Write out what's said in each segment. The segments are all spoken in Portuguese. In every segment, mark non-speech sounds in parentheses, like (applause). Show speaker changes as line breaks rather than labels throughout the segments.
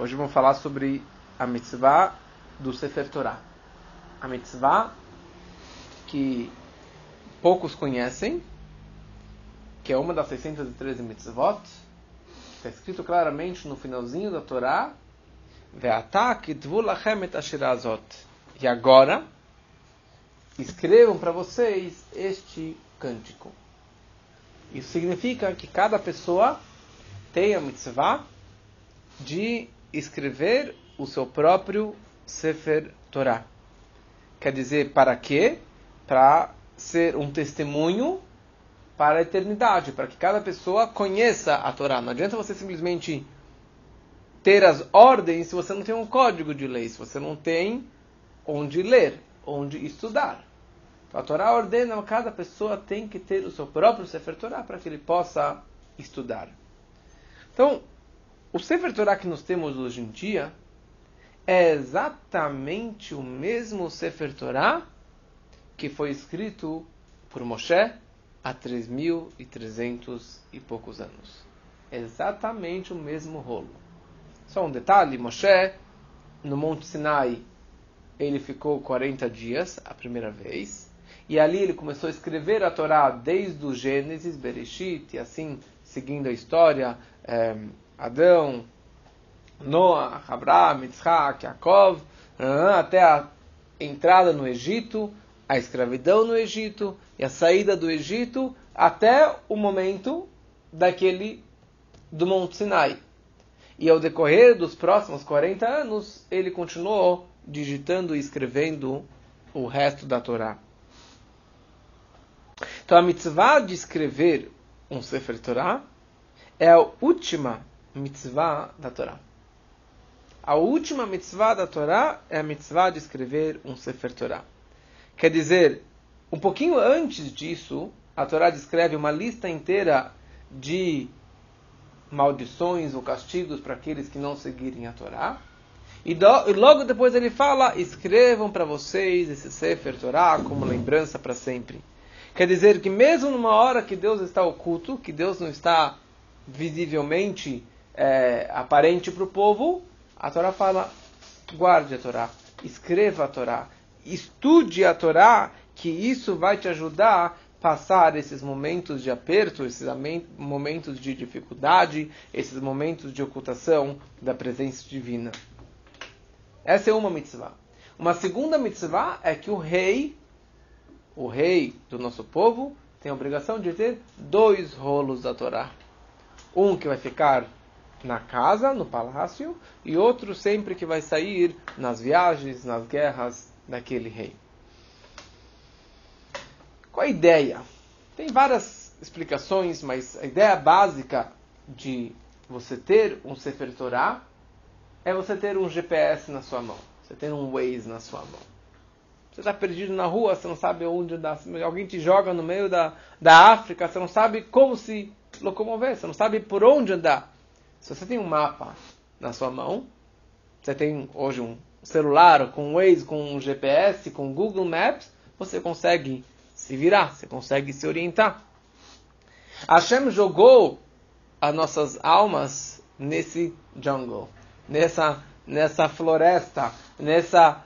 Hoje vamos falar sobre a mitzvah do Sefer Torah. A mitzvah que poucos conhecem, que é uma das 613 mitzvot, está escrito claramente no finalzinho da Torá, e agora, escrevam para vocês este cântico. Isso significa que cada pessoa tem a mitzvah de escrever o seu próprio Sefer Torah. Quer dizer, para quê? Para ser um testemunho para a eternidade, para que cada pessoa conheça a Torá. Não adianta você simplesmente ter as ordens se você não tem um código de lei, se você não tem onde ler, onde estudar. Então, a Torá ordena que cada pessoa tem que ter o seu próprio Sefer Torah para que ele possa estudar. Então, o Sefer Torah que nós temos hoje em dia é exatamente o mesmo Sefer Torah que foi escrito por Moshe há 3.300 e poucos anos. Exatamente o mesmo rolo. Só um detalhe, Moshe, no Monte Sinai, ele ficou 40 dias a primeira vez, e ali ele começou a escrever a Torá desde o Gênesis, Bereshit, e assim, seguindo a história, é, Adão, Noah, Abraham, Yitzhak, Yaakov, até a entrada no Egito, a escravidão no Egito e a saída do Egito, até o momento daquele do Monte Sinai. E ao decorrer dos próximos 40 anos, ele continuou digitando e escrevendo o resto da Torá. Então a mitzvah de escrever um Sefer Torah é a última mitzvah da Torá. A última mitzvah da Torá é a mitzvah de escrever um Sefer Torah. Quer dizer, um pouquinho antes disso, a Torá descreve uma lista inteira de maldições ou castigos para aqueles que não seguirem a Torá. E, do, e logo depois ele fala: escrevam para vocês esse Sefer Torah como lembrança para sempre. Quer dizer que mesmo numa hora que Deus está oculto, que Deus não está visivelmente é, aparente para o povo, a Torá fala: guarde a Torá, escreva a Torá, estude a Torá, que isso vai te ajudar a passar esses momentos de aperto, esses momentos de dificuldade, esses momentos de ocultação da presença divina. Essa é uma mitzvah. Uma segunda mitzvah é que o rei o rei do nosso povo tem a obrigação de ter dois rolos da Torá. Um que vai ficar na casa, no palácio, e outro sempre que vai sair nas viagens, nas guerras daquele rei. Qual a ideia? Tem várias explicações, mas a ideia básica de você ter um Sefer Torah é você ter um GPS na sua mão, você ter um Waze na sua mão. Você está perdido na rua, você não sabe onde andar. Alguém te joga no meio da, da África, você não sabe como se locomover, você não sabe por onde andar. Se você tem um mapa na sua mão, você tem hoje um celular com Waze, com um GPS, com Google Maps, você consegue se virar, você consegue se orientar. Hashem jogou as nossas almas nesse jungle, nessa, nessa floresta, nessa,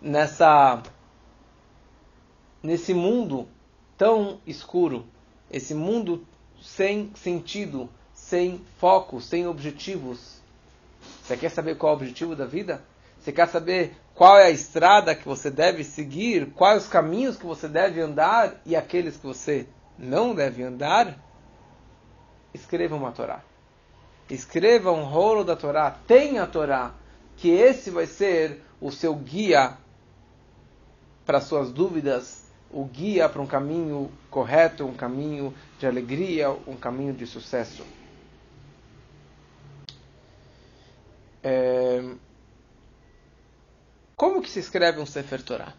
nessa nesse mundo tão escuro, esse mundo sem sentido, sem foco, sem objetivos. Você quer saber qual é o objetivo da vida? Você quer saber qual é a estrada que você deve seguir, quais os caminhos que você deve andar e aqueles que você não deve andar? Escreva uma Torá. Escreva um rolo da Torá. Tenha a Torá. Que esse vai ser o seu guia para suas dúvidas o guia para um caminho correto, um caminho de alegria, um caminho de sucesso. É... Como que se escreve um Sefer Torah?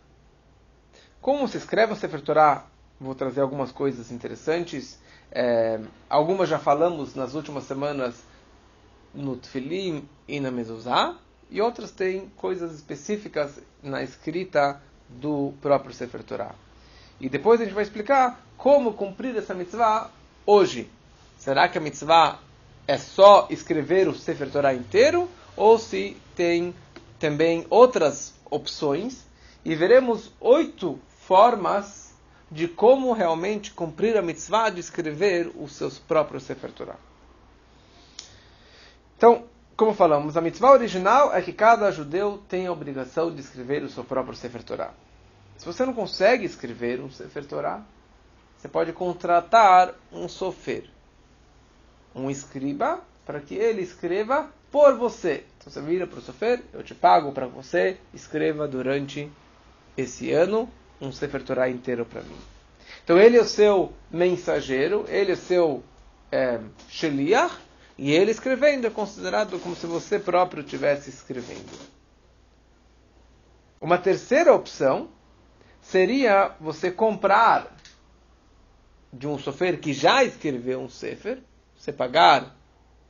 Como se escreve um Sefer Torah? Vou trazer algumas coisas interessantes. É... Algumas já falamos nas últimas semanas no Tfilim e na Mezuzah, e outras têm coisas específicas na escrita do próprio Sefer Torah. E depois a gente vai explicar como cumprir essa mitzvah hoje. Será que a mitzvah é só escrever o Sefer Torah inteiro? Ou se tem também outras opções. E veremos oito formas de como realmente cumprir a mitzvah de escrever os seus próprios Sefer Torah. Então, como falamos, a mitzvah original é que cada judeu tem a obrigação de escrever o seu próprio Sefer Torah. Se você não consegue escrever um Sefer Torah, você pode contratar um sofer, um escriba, para que ele escreva por você. Então você vira para o sofer, eu te pago para você, escreva durante esse ano um Sefer Torah inteiro para mim. Então ele é o seu mensageiro, ele é o seu é, sheliach, e ele escrevendo é considerado como se você próprio estivesse escrevendo. Uma terceira opção seria você comprar de um sofer que já escreveu um sefer, você pagar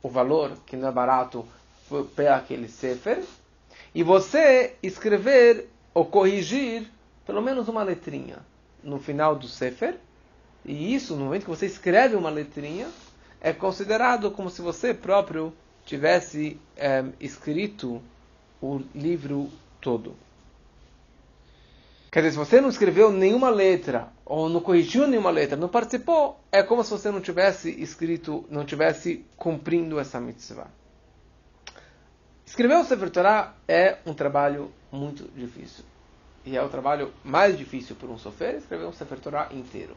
o valor que não é barato para aquele sefer, e você escrever ou corrigir pelo menos uma letrinha no final do sefer, e isso, no momento que você escreve uma letrinha, é considerado como se você próprio tivesse é, escrito o livro todo. Quer dizer, se você não escreveu nenhuma letra, ou não corrigiu nenhuma letra, não participou, é como se você não tivesse escrito, não tivesse cumprindo essa mitzvah. Escrever o Sefer Torah é um trabalho muito difícil. E é o trabalho mais difícil para um sofer escrever um Sefer Torah inteiro.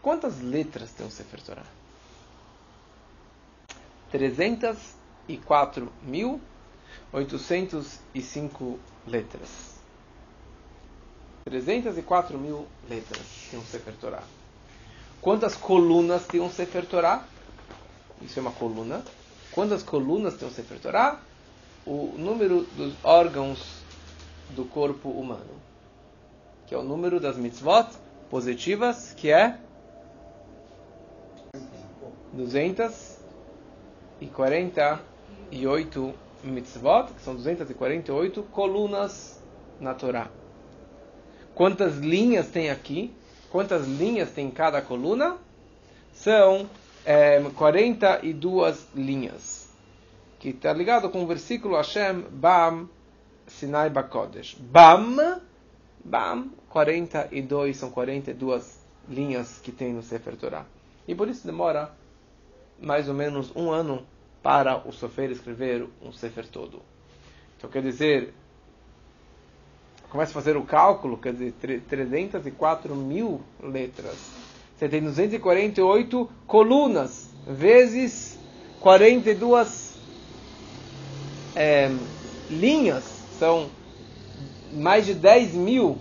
Quantas letras tem um Sefer Torah? 304.805 letras. 304 mil letras tem um Sefer Torah. Quantas colunas tem um Sefer Torah? Isso é uma coluna. Quantas colunas tem um Sefer Torah? O número dos órgãos do corpo humano. Que é o número das mitzvot positivas, que é 248 mitzvot, que são 248 colunas na Torá. Quantas linhas tem aqui? Quantas linhas tem em cada coluna? São é, 42 linhas. Que está ligado com o versículo Hashem Bam Sinai Bakodesh. Bam, Bam, 42, são 42 linhas que tem no Sefer Torah. E por isso demora mais ou menos um ano para o Sofer escrever um Sefer todo. Então quer dizer, começa a fazer o cálculo, quer dizer, 304 mil letras. Você tem 248 colunas, vezes 42 é, linhas, são mais de 10 mil,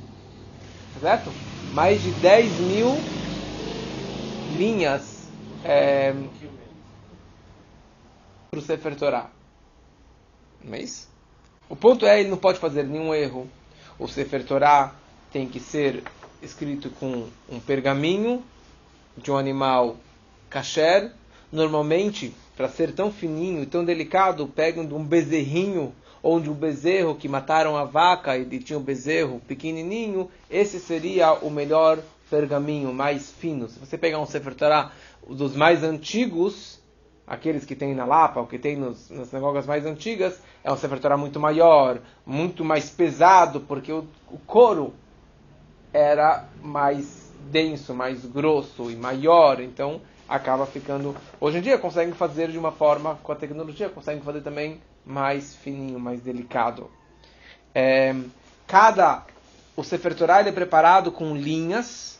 certo? Mais de 10 mil linhas é, para o Sefer Torah. Não é isso? O ponto é, ele não pode fazer nenhum erro o Sefer Torah tem que ser escrito com um pergaminho de um animal kasher. Normalmente, para ser tão fininho e tão delicado, pegam de um bezerrinho ou de um bezerro que mataram a vaca e tinha um bezerro pequenininho. Esse seria o melhor pergaminho, mais fino. Se você pegar um Sefer Torah dos mais antigos, aqueles que tem na Lapa, o que tem nos, nas sinagogas mais antigas, é um Sefer Torah muito maior, muito mais pesado, porque o, o couro era mais denso, mais grosso e maior, então acaba ficando. Hoje em dia conseguem fazer de uma forma, com a tecnologia, conseguem fazer também mais fininho, mais delicado. É, cada. O Sefer Torah é preparado com linhas,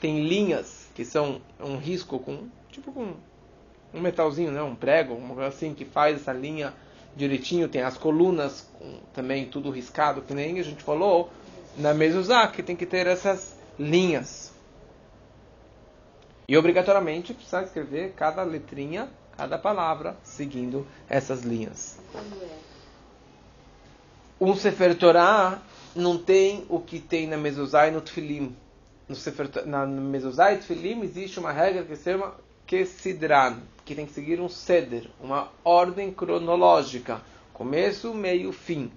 tem linhas que são um risco com. tipo com um metalzinho, né, um prego, uma coisa assim que faz essa linha direitinho, tem as colunas com, também tudo riscado, que nem a gente falou na mezuzá, que tem que ter essas linhas. E obrigatoriamente precisa escrever cada letrinha, cada palavra, seguindo essas linhas. Um Sefer Torah não tem o que tem na mezuzá e no Tfilim. No Sefer, na mezuzá e Tfilim existe uma regra que se chama Kesidran, que tem que seguir um ceder, uma ordem cronológica, começo, meio, fim.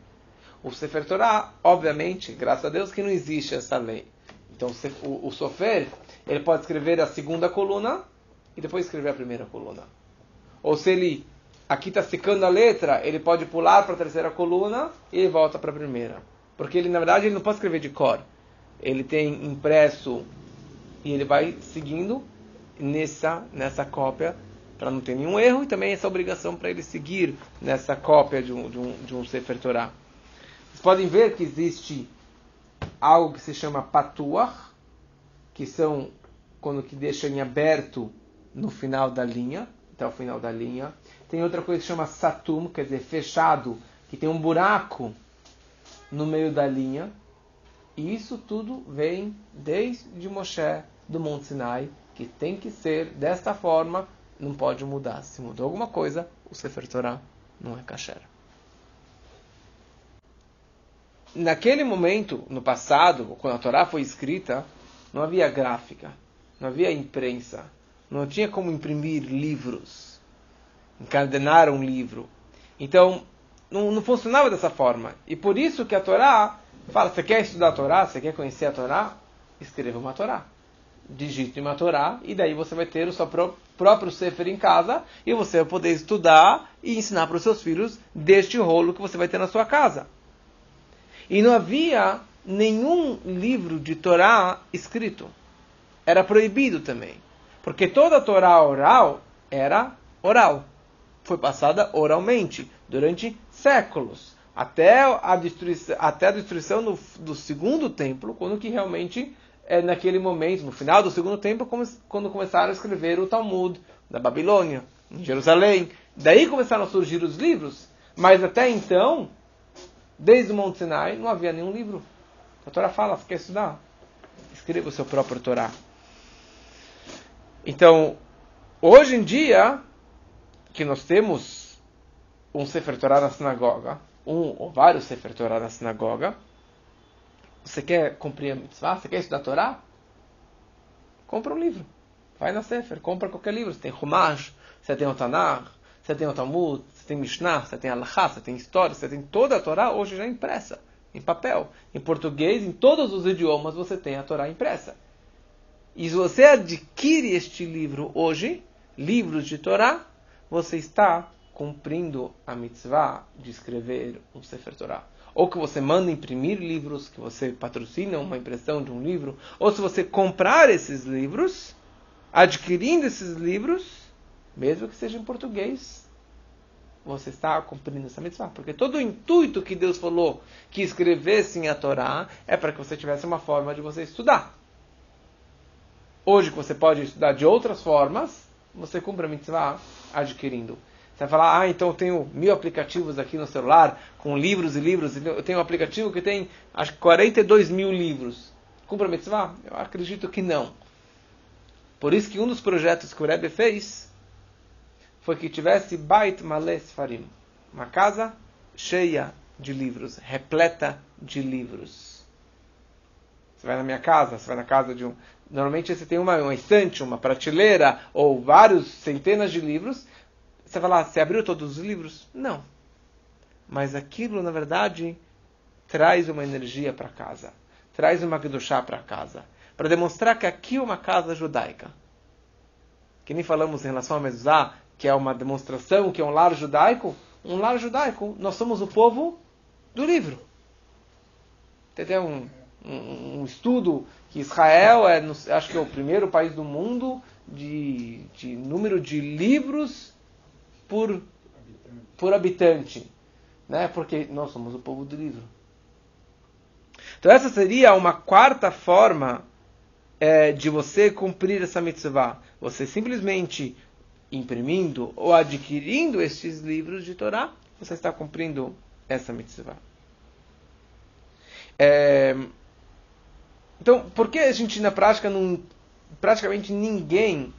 O Sefer Torah, obviamente, graças a Deus que não existe essa lei. Então o, o Sofer, ele pode escrever a segunda coluna e depois escrever a primeira coluna. Ou se ele aqui está secando a letra, ele pode pular para a terceira coluna e volta para a primeira. Porque ele, na verdade, ele não pode escrever de cor. Ele tem impresso e ele vai seguindo nessa, nessa cópia para não ter nenhum erro e também essa obrigação para ele seguir nessa cópia de um, de um, de um Sefer Torah. Vocês podem ver que existe algo que se chama patuar, que são quando que deixa em aberto no final da linha, até o final da linha. Tem outra coisa que se chama satum, quer dizer, fechado, que tem um buraco no meio da linha. E isso tudo vem desde Moshe do Monte Sinai, que tem que ser desta forma, não pode mudar. Se mudou alguma coisa, o Sefer Torah não é kasher. Naquele momento, no passado, quando a Torá foi escrita, não havia gráfica, não havia imprensa, não tinha como imprimir livros, encadenar um livro. Então, não, não funcionava dessa forma. E por isso que a Torá fala, você quer estudar a Torá, você quer conhecer a Torá? Escreva uma Torá digite uma Torá e daí você vai ter o seu próprio Sefer em casa e você vai poder estudar e ensinar para os seus filhos deste rolo que você vai ter na sua casa. E não havia nenhum livro de Torá escrito. Era proibido também. Porque toda a Torá oral era oral. Foi passada oralmente durante séculos. Até a destruição, até a destruição do, do segundo templo, quando que realmente é naquele momento, no final do segundo tempo, quando começaram a escrever o Talmud da Babilônia, em Jerusalém. Daí começaram a surgir os livros. Mas até então, desde o Monte Sinai, não havia nenhum livro. A Torá fala, você quer estudar? Escreva o seu próprio Torá. Então, hoje em dia, que nós temos um Sefer Torá na sinagoga, um ou vários Sefer Torá na sinagoga, você quer cumprir a mitzvah? Você quer estudar a Torá? Compra um livro. Vai na Sefer, compra qualquer livro. Você tem Humash, você tem o Tanakh, você tem o Talmud, você tem Mishnah, você tem Alachá, você tem história, você tem toda a Torá hoje já impressa, em papel. Em português, em todos os idiomas você tem a Torá impressa. E se você adquire este livro hoje, livros de Torá, você está cumprindo a mitzvah de escrever um Sefer Torá ou que você manda imprimir livros, que você patrocina uma impressão de um livro, ou se você comprar esses livros, adquirindo esses livros, mesmo que seja em português, você está cumprindo essa mitzvah. Porque todo o intuito que Deus falou que escrevessem a Torá é para que você tivesse uma forma de você estudar. Hoje que você pode estudar de outras formas, você cumpre a mitzvah adquirindo. Você vai falar, ah, então eu tenho mil aplicativos aqui no celular, com livros e livros. Eu tenho um aplicativo que tem, acho que 42 mil livros. Cumpre a mitzvah? Eu acredito que não. Por isso que um dos projetos que o Rebbe fez foi que tivesse Bait Males Farim. Uma casa cheia de livros, repleta de livros. Você vai na minha casa, você vai na casa de um. Normalmente você tem uma, uma estante, uma prateleira ou vários centenas de livros você vai lá, você abriu todos os livros? Não. Mas aquilo, na verdade, traz uma energia para casa. Traz uma Kedushá para casa. Para demonstrar que aqui é uma casa judaica. Que nem falamos em relação a Mezuzá, que é uma demonstração, que é um lar judaico. Um lar judaico, nós somos o povo do livro. Tem até um, um, um estudo que Israel é, acho que é o primeiro país do mundo de, de número de livros por, por habitante, né? porque nós somos o povo do livro. Então essa seria uma quarta forma é, de você cumprir essa mitzvah. Você simplesmente imprimindo ou adquirindo estes livros de Torá, você está cumprindo essa mitzvah. É, então, por que a gente na prática não, praticamente ninguém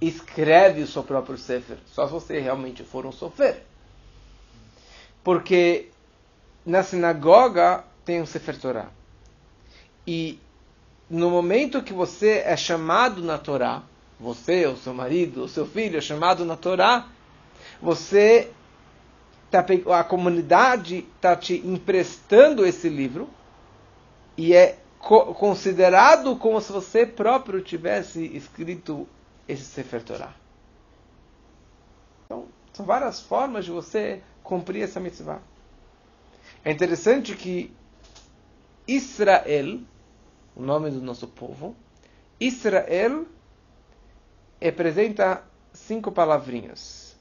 escreve o seu próprio Sefer, só se você realmente for um sofer. Porque na sinagoga tem um Sefer Torah. E no momento que você é chamado na Torá, você, o seu marido, o seu filho é chamado na Torá, você tá, a comunidade está te emprestando esse livro e é considerado como se você próprio tivesse escrito esse Sefer Torah. Então, São várias formas de você cumprir essa mitzvah. É interessante que Israel, o nome do nosso povo, Israel representa cinco palavrinhas.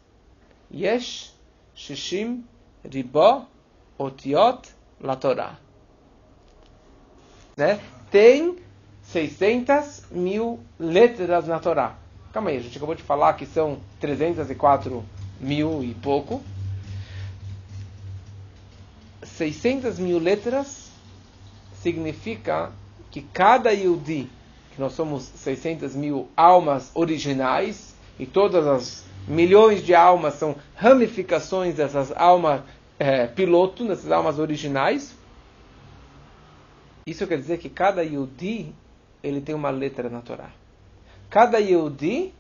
Yesh, Shishim, Ribó, Otiot, La Torah. Né? Tem 600 mil letras na Torá. Calma aí, a gente acabou de falar que são 304 mil e pouco. 600 mil letras significa que cada Yudi, que nós somos 600 mil almas originais, e todas as milhões de almas são ramificações dessas almas é, piloto, dessas almas originais. Isso quer dizer que cada Yudi ele tem uma letra na Torá. Cada Yehudi,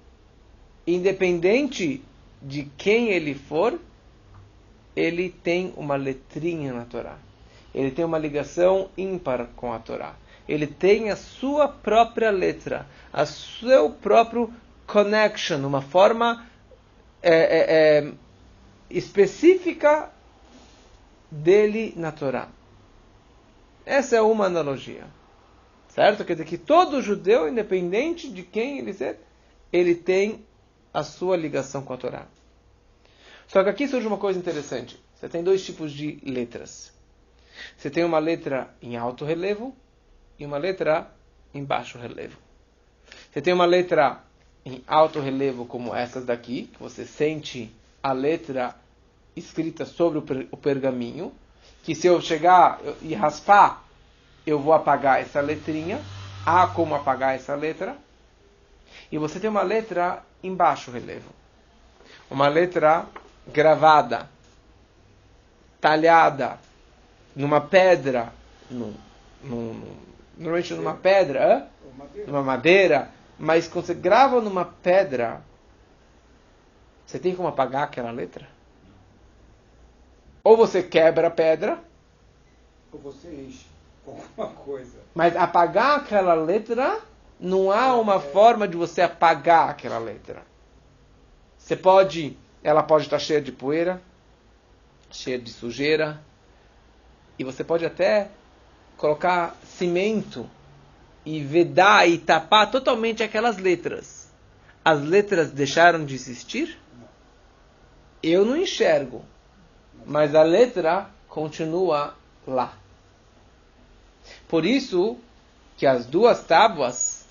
independente de quem ele for, ele tem uma letrinha na Torá. Ele tem uma ligação ímpar com a Torá. Ele tem a sua própria letra, a seu próprio connection, uma forma é, é, é, específica dele na Torá. Essa é uma analogia. Certo? Quer dizer que todo judeu, independente de quem ele seja, ele tem a sua ligação com a Torá. Só que aqui surge uma coisa interessante. Você tem dois tipos de letras. Você tem uma letra em alto relevo e uma letra em baixo relevo. Você tem uma letra em alto relevo como essas daqui, que você sente a letra escrita sobre o pergaminho, que se eu chegar e raspar eu vou apagar essa letrinha. Há como apagar essa letra. E você tem uma letra em baixo relevo. Uma letra gravada, talhada, numa pedra, num, num, normalmente numa pedra, numa madeira, mas quando você grava numa pedra, você tem como apagar aquela letra? Ou você quebra a pedra,
ou você enche alguma coisa.
Mas apagar aquela letra, não há uma é. forma de você apagar aquela letra. Você pode, ela pode estar cheia de poeira, cheia de sujeira, e você pode até colocar cimento e vedar e tapar totalmente aquelas letras. As letras deixaram de existir? Eu não enxergo, mas a letra continua lá. Por isso que as duas tábuas,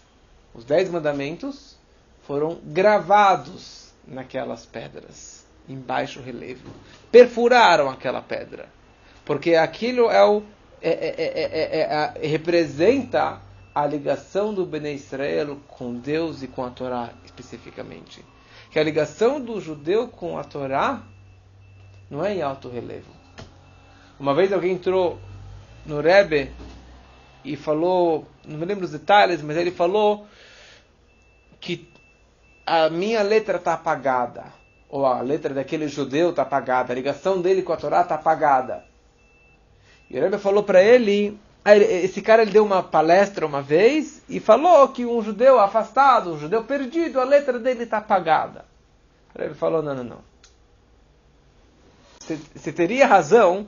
os dez mandamentos, foram gravados naquelas pedras, em baixo relevo. Perfuraram aquela pedra. Porque aquilo é o, é, é, é, representa a ligação do Bnei Israel com Deus e com a Torá especificamente. Que a ligação do judeu com a Torá não é em alto relevo. Uma vez alguém entrou no Rebbe e falou, não me lembro os detalhes, mas ele falou que a minha letra está apagada, ou a letra daquele judeu está apagada, a ligação dele com a Torá está apagada. E o Rebbe falou para ele, esse cara ele deu uma palestra uma vez e falou que um judeu afastado, um judeu perdido, a letra dele está apagada. O Rebbe falou, não, não, não. Você teria razão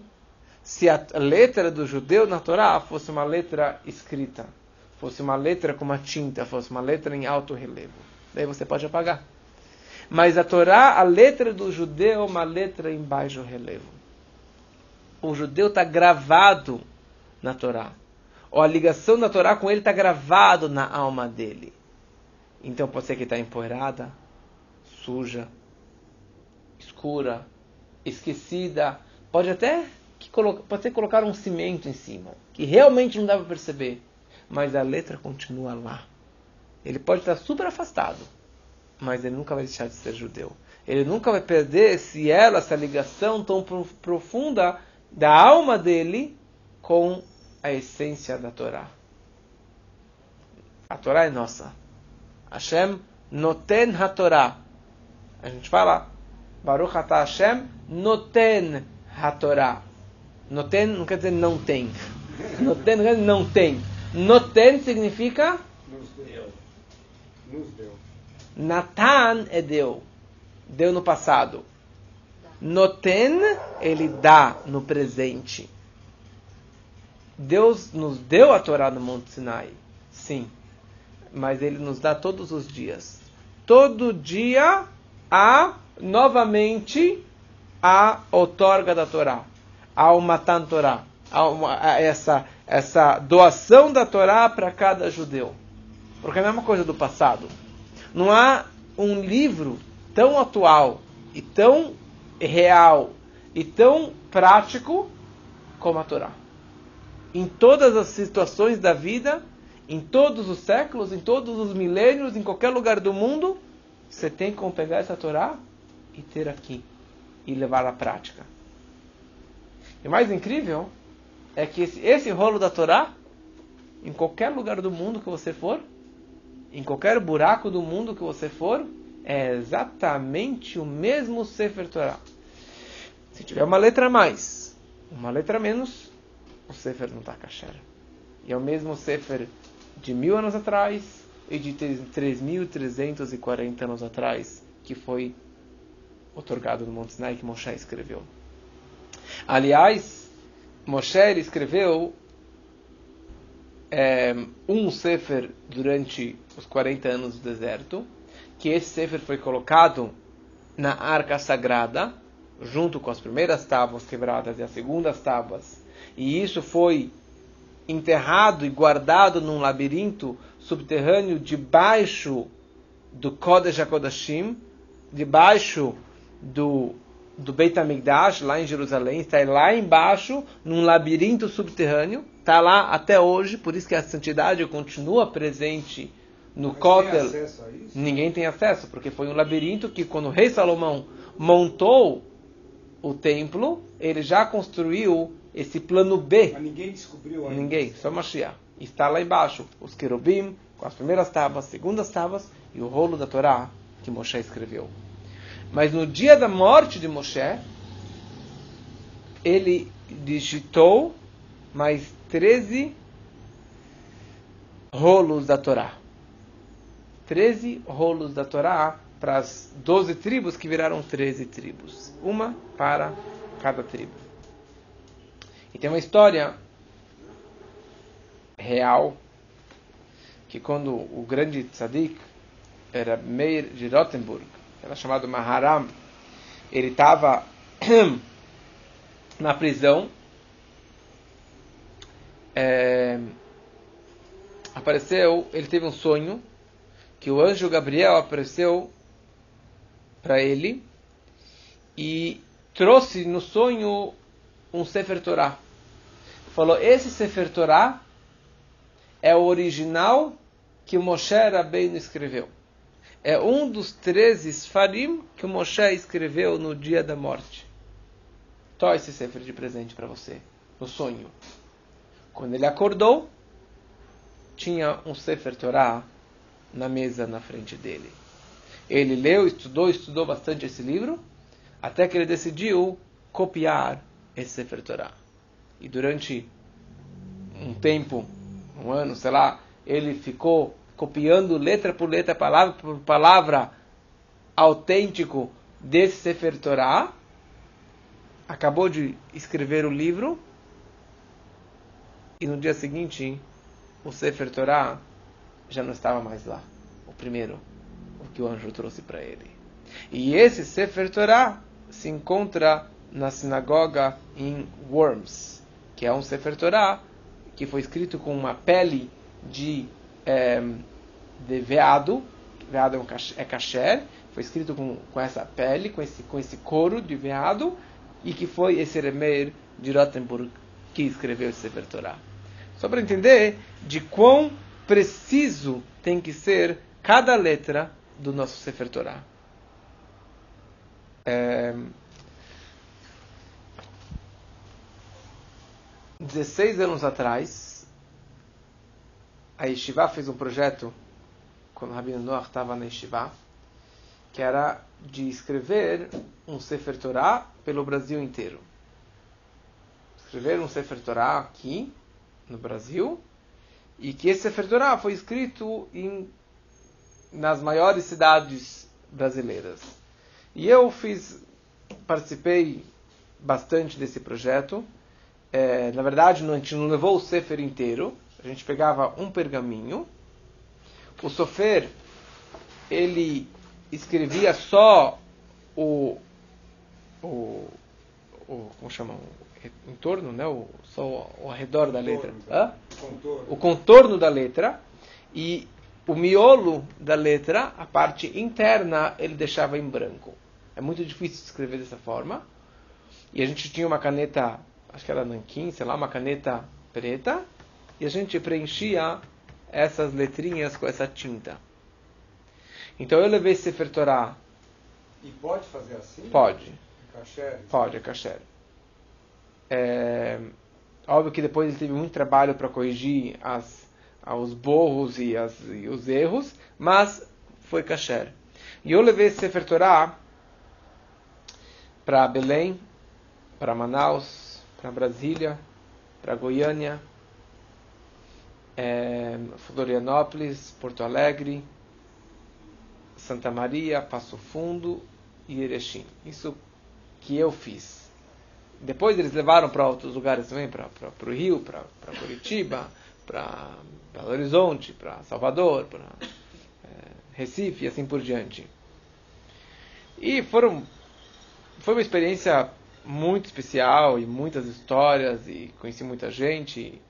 se a letra do judeu na Torá fosse uma letra escrita, fosse uma letra com uma tinta, fosse uma letra em alto relevo. Daí você pode apagar. Mas a Torá, a letra do judeu é uma letra em baixo relevo. O judeu está gravado na Torá. Ou a ligação da Torá com ele está gravado na alma dele. Então pode ser que está empoeirada, suja, escura, esquecida. Pode até que pode ser colocar um cimento em cima, que realmente não dá para perceber, mas a letra continua lá. Ele pode estar super afastado, mas ele nunca vai deixar de ser judeu. Ele nunca vai perder esse ela, essa ligação tão profunda da alma dele com a essência da Torá. A Torá é nossa. Hashem noten ha-Torá. A gente fala, Baruch atah Hashem noten ha-Torá. Noten não quer dizer não tem. Noten não quer dizer não tem. Noten significa?
Nos deu. Nos deu.
Natan é deu. Deu no passado. Noten, ele dá no presente. Deus nos deu a Torá no Monte Sinai. Sim. Mas ele nos dá todos os dias. Todo dia há novamente a outorga da Torá. Há o Matan Torá. Há uma, essa, essa doação da Torá para cada judeu. Porque é a mesma coisa do passado. Não há um livro tão atual e tão real e tão prático como a Torá. Em todas as situações da vida, em todos os séculos, em todos os milênios, em qualquer lugar do mundo, você tem como pegar essa Torá e ter aqui e levar à prática. E o mais incrível é que esse, esse rolo da Torá, em qualquer lugar do mundo que você for, em qualquer buraco do mundo que você for, é exatamente o mesmo Sefer Torah. Se tiver uma letra a mais, uma letra a menos, o Sefer não está kasher. E é o mesmo Sefer de mil anos atrás e de 3.340 anos atrás, que foi otorgado no Monte Sinai, que Moshe escreveu. Aliás, Moshe escreveu é, um Sefer durante os 40 anos do deserto, que esse Sefer foi colocado na arca sagrada, junto com as primeiras tábuas quebradas e as segundas tábuas. E isso foi enterrado e guardado num labirinto subterrâneo debaixo do Kodesh HaKodashim, debaixo do, do Beit HaMikdash, lá em Jerusalém, está lá embaixo, num labirinto subterrâneo, está lá até hoje, por isso que a santidade continua presente no Kotel, ninguém tem acesso, porque foi um labirinto que quando o rei Salomão montou o templo, ele já construiu esse plano
B. Mas ninguém descobriu
ainda. Ninguém, só Mashiach. Está lá embaixo os querubim, com as primeiras tábuas, segundas tábuas e o rolo da Torá que Moshe escreveu. Mas no dia da morte de Moshe, ele digitou mais 13 rolos da Torá. 13 rolos da Torá para as 12 tribos que viraram 13 tribos. Uma para cada tribo. E tem uma história real que quando o grande tzadik era Meir de Rottenburg, era chamado Maharam, ele estava (clears throat) na prisão. É, apareceu, ele teve um sonho que o anjo Gabriel apareceu para ele e trouxe no sonho um Sefer Torah. Falou: Esse Sefer Torah é o original que Moshe Rabbeinu escreveu. É um dos 13 Sfarim que Moshe escreveu no dia da morte. Tó esse Sefer de presente para você, no sonho. Quando ele acordou, tinha um Sefer Torah na mesa na frente dele. Ele leu, estudou, estudou bastante esse livro, até que ele decidiu copiar esse Sefer Torah. E durante um tempo, um ano, sei lá, ele ficou copiando letra por letra, palavra por palavra, autêntico desse Sefer Torah. Acabou de escrever o livro. E no dia seguinte, o Sefer Torah já não estava mais lá. O primeiro, o que o anjo trouxe para ele. E esse Sefer Torah se encontra na sinagoga em Worms, que é um Sefer Torah que foi escrito com uma pele de, é, de veado, veado é, é kasher, foi escrito com, com essa pele, com esse, com esse couro de veado, e que foi esse Remeir de Rottenburg que escreveu esse Sefer Torah. Só para entender de quão preciso tem que ser cada letra do nosso Sefer Torah. É... 16 anos atrás, a Yeshiva fez um projeto, quando o Rabino Noach estava na Yeshiva, que era de escrever um Sefer Torah pelo Brasil inteiro. Escrever um Sefer Torah aqui, no Brasil, e que esse Sefer Torah foi escrito em, nas maiores cidades brasileiras. E eu fiz participei bastante desse projeto. É, na verdade, a gente não levou o Sefer inteiro. A gente pegava um pergaminho. O Sofer, ele escrevia só o, o, o como chama? O entorno, né? O, só o, o arredor da letra.
Contorno.
O contorno da letra. E o miolo da letra, a parte interna, ele deixava em branco. É muito difícil escrever dessa forma. E a gente tinha uma caneta, acho que era nanquim, sei lá, uma caneta preta. E a gente preenchia essas letrinhas com essa tinta. Então eu levei Sefer Torah.
E pode fazer assim?
Pode.
Caché?
Pode, é kasher. É, óbvio que depois ele teve muito trabalho para corrigir as, os borros e, as, e os erros, mas foi kasher. E eu levei esse Sefer Torah para Belém, para Manaus, para Brasília, para Goiânia, é, Florianópolis, Porto Alegre, Santa Maria, Passo Fundo e Erechim. Isso que eu fiz. Depois eles levaram para outros lugares também, para o Rio, para Curitiba, (laughs) para Belo Horizonte, para Salvador, para é, Recife e assim por diante. E foram, foi uma experiência muito especial e muitas histórias e conheci muita gente.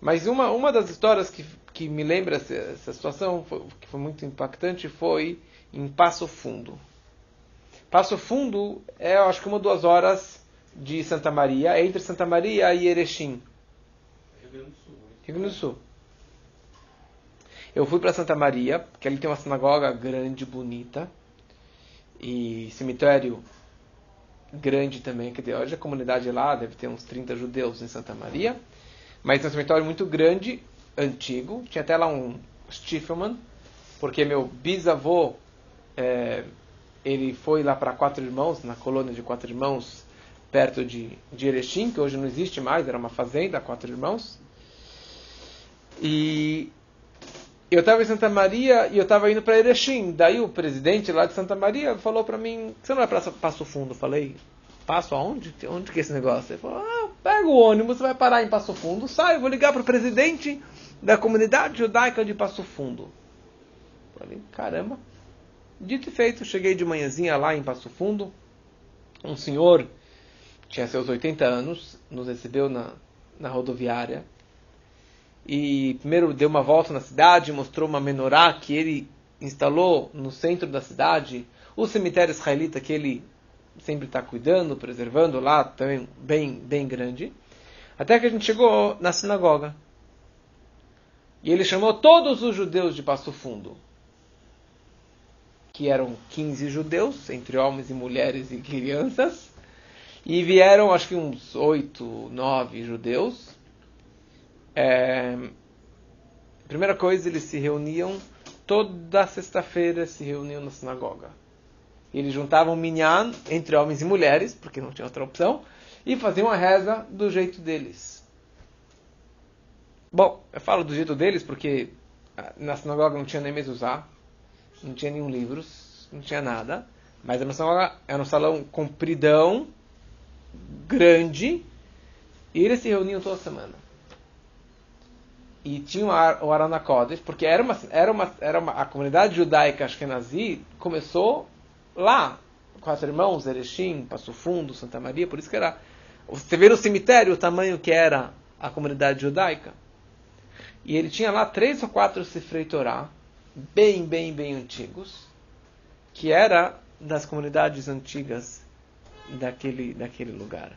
Mas uma, uma das histórias que, que me lembra essa, essa situação, foi, que foi muito impactante, foi em Passo Fundo. Passo Fundo é, eu acho que uma duas horas de Santa Maria, entre Santa Maria e Erechim.
Rio Grande do Sul.
Rio Grande do Sul. Eu fui para Santa Maria, que ali tem uma sinagoga grande, bonita, e cemitério grande também, que hoje a comunidade lá deve ter uns 30 judeus em Santa Maria, mas é um cemitério muito grande, antigo, tinha até lá um Stiefelman, porque meu bisavô é, ele foi lá para Quatro Irmãos, na colônia de Quatro Irmãos, perto de, de Erechim, que hoje não existe mais, era uma fazenda, Quatro Irmãos. E eu estava em Santa Maria e eu estava indo para Erechim. Daí o presidente lá de Santa Maria falou para mim: Você não vai para Passo Fundo? Eu falei: Passo aonde? Onde que é esse negócio? Ele falou: ah, Pega o ônibus, vai parar em Passo Fundo. Sai, eu vou ligar para o presidente da comunidade judaica de Passo Fundo. Falei: Caramba. Dito e feito, cheguei de manhãzinha lá em Passo Fundo. Um senhor, tinha seus 80 anos, nos recebeu na, na rodoviária. E primeiro deu uma volta na cidade, mostrou uma menorá que ele instalou no centro da cidade. O cemitério israelita que ele sempre está cuidando, preservando lá, também bem, bem grande. Até que a gente chegou na sinagoga. E ele chamou todos os judeus de Passo Fundo que eram 15 judeus, entre homens e mulheres e crianças, e vieram acho que uns 8, 9 judeus. É, primeira coisa, eles se reuniam toda sexta-feira, se reuniam na sinagoga. Eles juntavam minyan entre homens e mulheres, porque não tinha outra opção, e faziam a reza do jeito deles. Bom, eu falo do jeito deles porque ah, na sinagoga não tinha nem mezuzá, não tinha nenhum livros, não tinha nada. Mas um salão, era um salão compridão, grande, e eles se reuniam toda semana. E tinha o Arana Kodesh, porque era uma, era uma, era uma, a comunidade judaica Ashkenazi começou lá. Quatro irmãos, Erechim, Passo Fundo, Santa Maria, por isso que era. Você vê no cemitério o tamanho que era a comunidade judaica. E ele tinha lá três ou quatro Sifrei Torah, bem, bem, bem antigos, que era das comunidades antigas daquele, daquele lugar.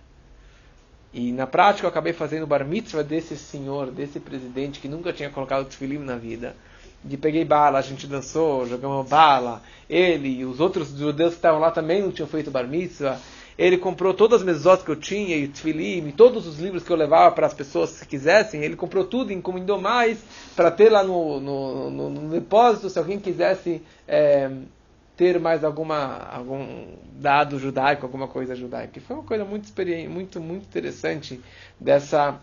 E na prática eu acabei fazendo bar mitzvah desse senhor, desse presidente que nunca tinha colocado tefilim na vida. De peguei bala, a gente dançou, jogamos bala. Ele e os outros judeus que estavam lá também não tinham feito bar mitzvah. Ele comprou todas as mesotas que eu tinha, e Tfilim, todos os livros que eu levava para as pessoas se quisessem. Ele comprou tudo, encomendou mais para ter lá no, no, no, no, depósito, se alguém quisesse é, ter mais alguma, algum dado judaico, alguma coisa judaica. E foi uma coisa muito muito, muito interessante dessa.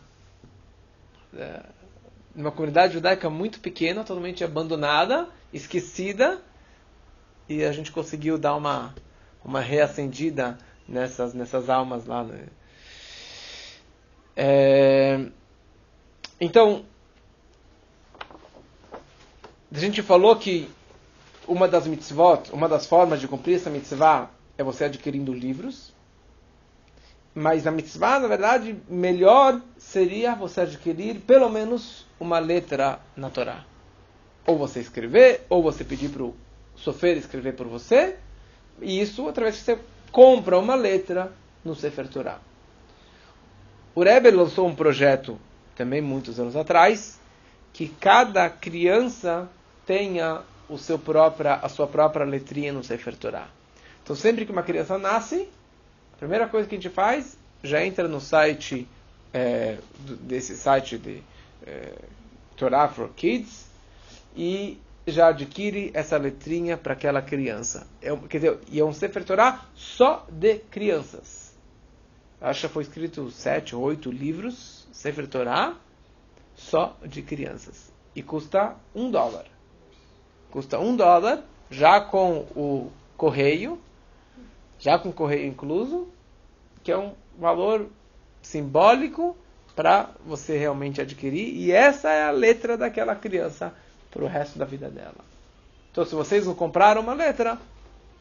É, uma comunidade judaica muito pequena, totalmente abandonada, esquecida, e a gente conseguiu dar uma, uma reacendida nessas, nessas almas lá. Né? É, então, a gente falou que uma das mitzvot, uma das formas de cumprir essa mitzvah é você adquirindo livros. Mas a mitzvah, na verdade, melhor seria você adquirir pelo menos uma letra na Torá. Ou você escrever, ou você pedir para o sofer escrever por você. E isso através que você compra uma letra no Sefer Torá. O Rebbe lançou um projeto também muitos anos atrás que cada criança tenha o seu própria, a sua própria letrinha no Sefer Torah. Então, sempre que uma criança nasce, primeira coisa que a gente faz, já entra no site, é, desse site de é, Torah for Kids, e já adquire essa letrinha para aquela criança. É, quer dizer, e é um Sefer Torah só de crianças. Acho que foi escrito sete ou oito livros, Sefer Torah, só de crianças. E custa um dólar custa um dólar, já com o correio, já com correio incluso, que é um valor simbólico para você realmente adquirir, e essa é a letra daquela criança para o resto da vida dela. Então, se vocês não compraram uma letra,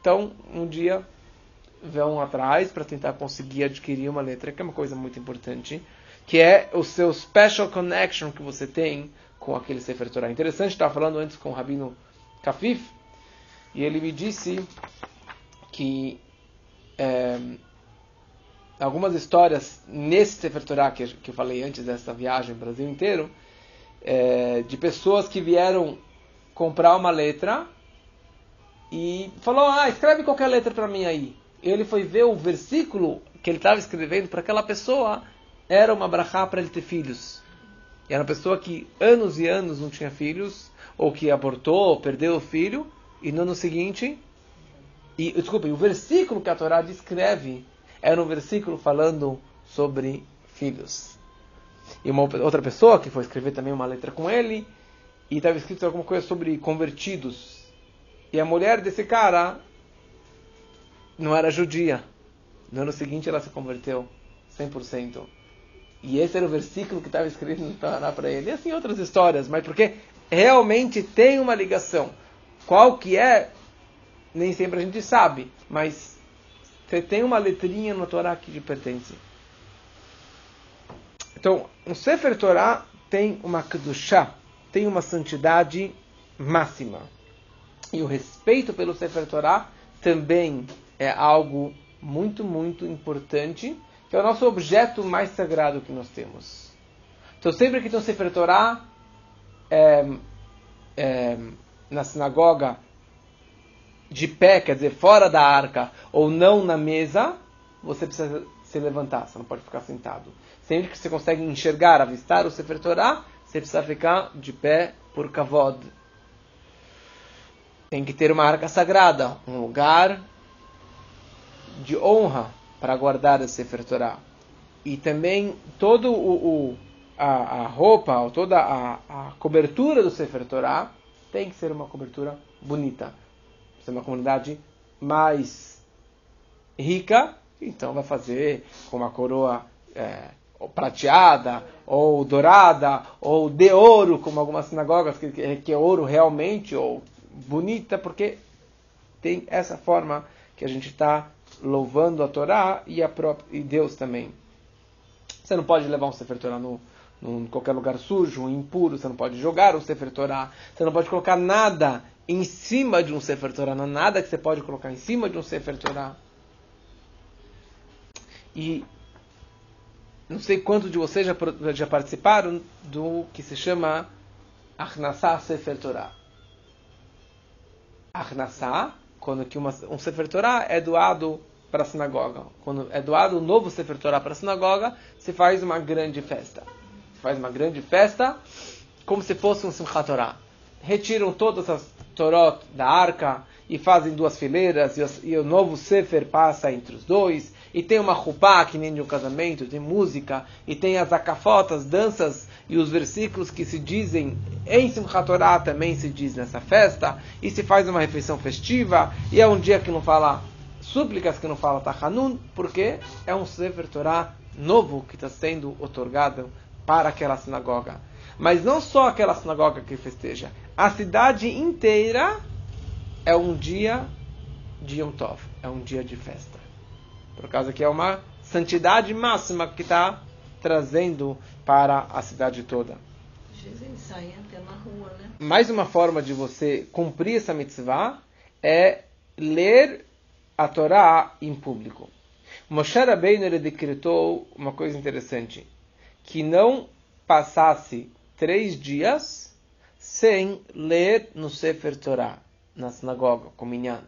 então um dia vão atrás para tentar conseguir adquirir uma letra, que é uma coisa muito importante, que é o seu special connection que você tem com aquele Sefer Torah. Interessante, estava falando antes com o Rabino Kafif, e ele me disse que é, algumas histórias nesse Sefer Torah que, que eu falei antes dessa viagem no Brasil inteiro, é, de pessoas que vieram comprar uma letra e falou, ah, escreve qualquer letra para mim aí. E ele foi ver o versículo que ele estava escrevendo para aquela pessoa, era uma brachá para ele ter filhos. E era uma pessoa que anos e anos não tinha filhos, ou que abortou, ou perdeu o filho, e no ano seguinte, e desculpe, o versículo que a Torá descreve era um versículo falando sobre filhos. E uma outra pessoa que foi escrever também uma letra com ele, e estava escrito alguma coisa sobre convertidos. E a mulher desse cara não era judia. No ano seguinte ela se converteu 100%. E esse era o versículo que estava escrito no Torá para ele. E assim outras histórias, mas porque realmente tem uma ligação. Qual que é, nem sempre a gente sabe, mas você tem uma letrinha no Torá que te pertence. Então, o Sefer Torá tem uma Kedushá, tem uma santidade máxima. E o respeito pelo Sefer Torá também é algo muito, muito importante, que é o nosso objeto mais sagrado que nós temos. Então, sempre que tem um Sefer Torá, é, é, na sinagoga de pé, quer dizer, fora da arca, ou não na mesa, você precisa se levantar, você não pode ficar sentado. Sempre que você consegue enxergar, avistar o Sefer Torah, você precisa ficar de pé por kavod. Tem que ter uma arca sagrada, um lugar de honra para guardar o Sefer Torah. E também todo o, o a, a roupa, ou toda a, a cobertura do Sefer Torah tem que ser uma cobertura bonita. Se é uma comunidade mais rica, então vai fazer com uma coroa é, prateada, ou dourada, ou de ouro, como algumas sinagogas, que, que é ouro realmente, ou bonita, porque tem essa forma que a gente está louvando a Torá e, a própria, e Deus também. Você não pode levar um Sefer Torah no, em qualquer lugar sujo, impuro, você não pode jogar um Sefer Torah, você não pode colocar nada em cima de um Sefer Torah, não há nada que você pode colocar em cima de um Sefer Torah. E não sei quantos de vocês já, já participaram do que se chama Achnasá Sefer Torah. Achnasá, quando que uma, um Sefer Torah é doado para a sinagoga. Quando é doado um novo Sefer Torah para a sinagoga, se faz uma grande festa faz uma grande festa, como se fosse um Simchat Torah. Retiram todas as Torot da arca e fazem duas fileiras, e, os, e o novo Sefer passa entre os dois, e tem uma chupá, que nem de um casamento, tem música, e tem as acafotas, danças, e os versículos que se dizem em Simchat Torah também se diz nessa festa, e se faz uma refeição festiva, e é um dia que não fala súplicas que não fala Tachanun, porque é um Sefer Torah novo que está sendo otorgado para aquela sinagoga. Mas não só aquela sinagoga que festeja, a cidade inteira é um dia de Yom Tov, é um dia de festa. Por causa que é uma santidade máxima que está trazendo para a cidade toda.
Né?
Mais uma forma de você cumprir essa mitzvah é ler a Torá em público. Moshe Rabbeinu ele decretou uma coisa interessante, que não passasse três dias sem ler no Sefer Torá, na sinagoga, com Minyan,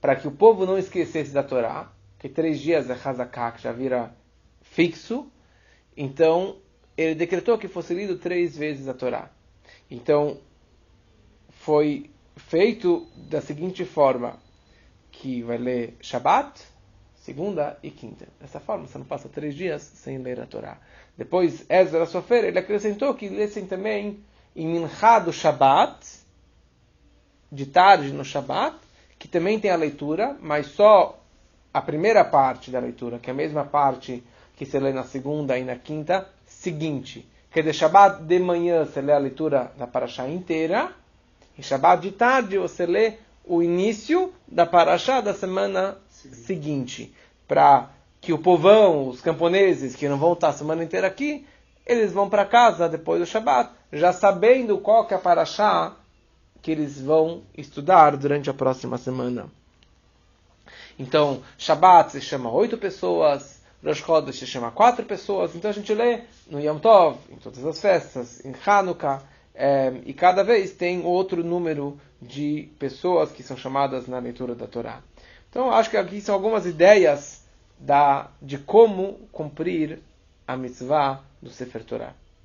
para que o povo não esquecesse da Torá, que três dias é Hazaká, que já vira fixo, então ele decretou que fosse lido três vezes a Torá. Então, foi feito da seguinte forma, que vai ler Shabat, segunda e quinta. Dessa forma, você não passa três dias sem ler a Torá. Depois, Ezra Sofer, ele acrescentou que lessem também em Minchá do Shabat, de tarde no Shabat, que também tem a leitura, mas só a primeira parte da leitura, que é a mesma parte que se lê na segunda e na quinta, seguinte. Quer dizer, Shabbat de manhã você lê a leitura da Paraxá inteira, e Shabbat de tarde você lê o início da Paraxá da semana seguinte. Para que o povão, os camponeses que não vão estar a semana inteira aqui, eles vão para casa depois do Shabbat, já sabendo qual que é a Paraxá que eles vão estudar durante a próxima semana. Então, Shabbat se chama oito pessoas, Rosh Chodesh se chama quatro pessoas, então a gente lê no Yom Tov, em todas as festas, em Hanukkah, é, e cada vez tem outro número de pessoas que são chamadas na leitura da Torá. Então, acho que aqui são algumas ideias da, de como cumprir a mitzvah do Sefer Torah.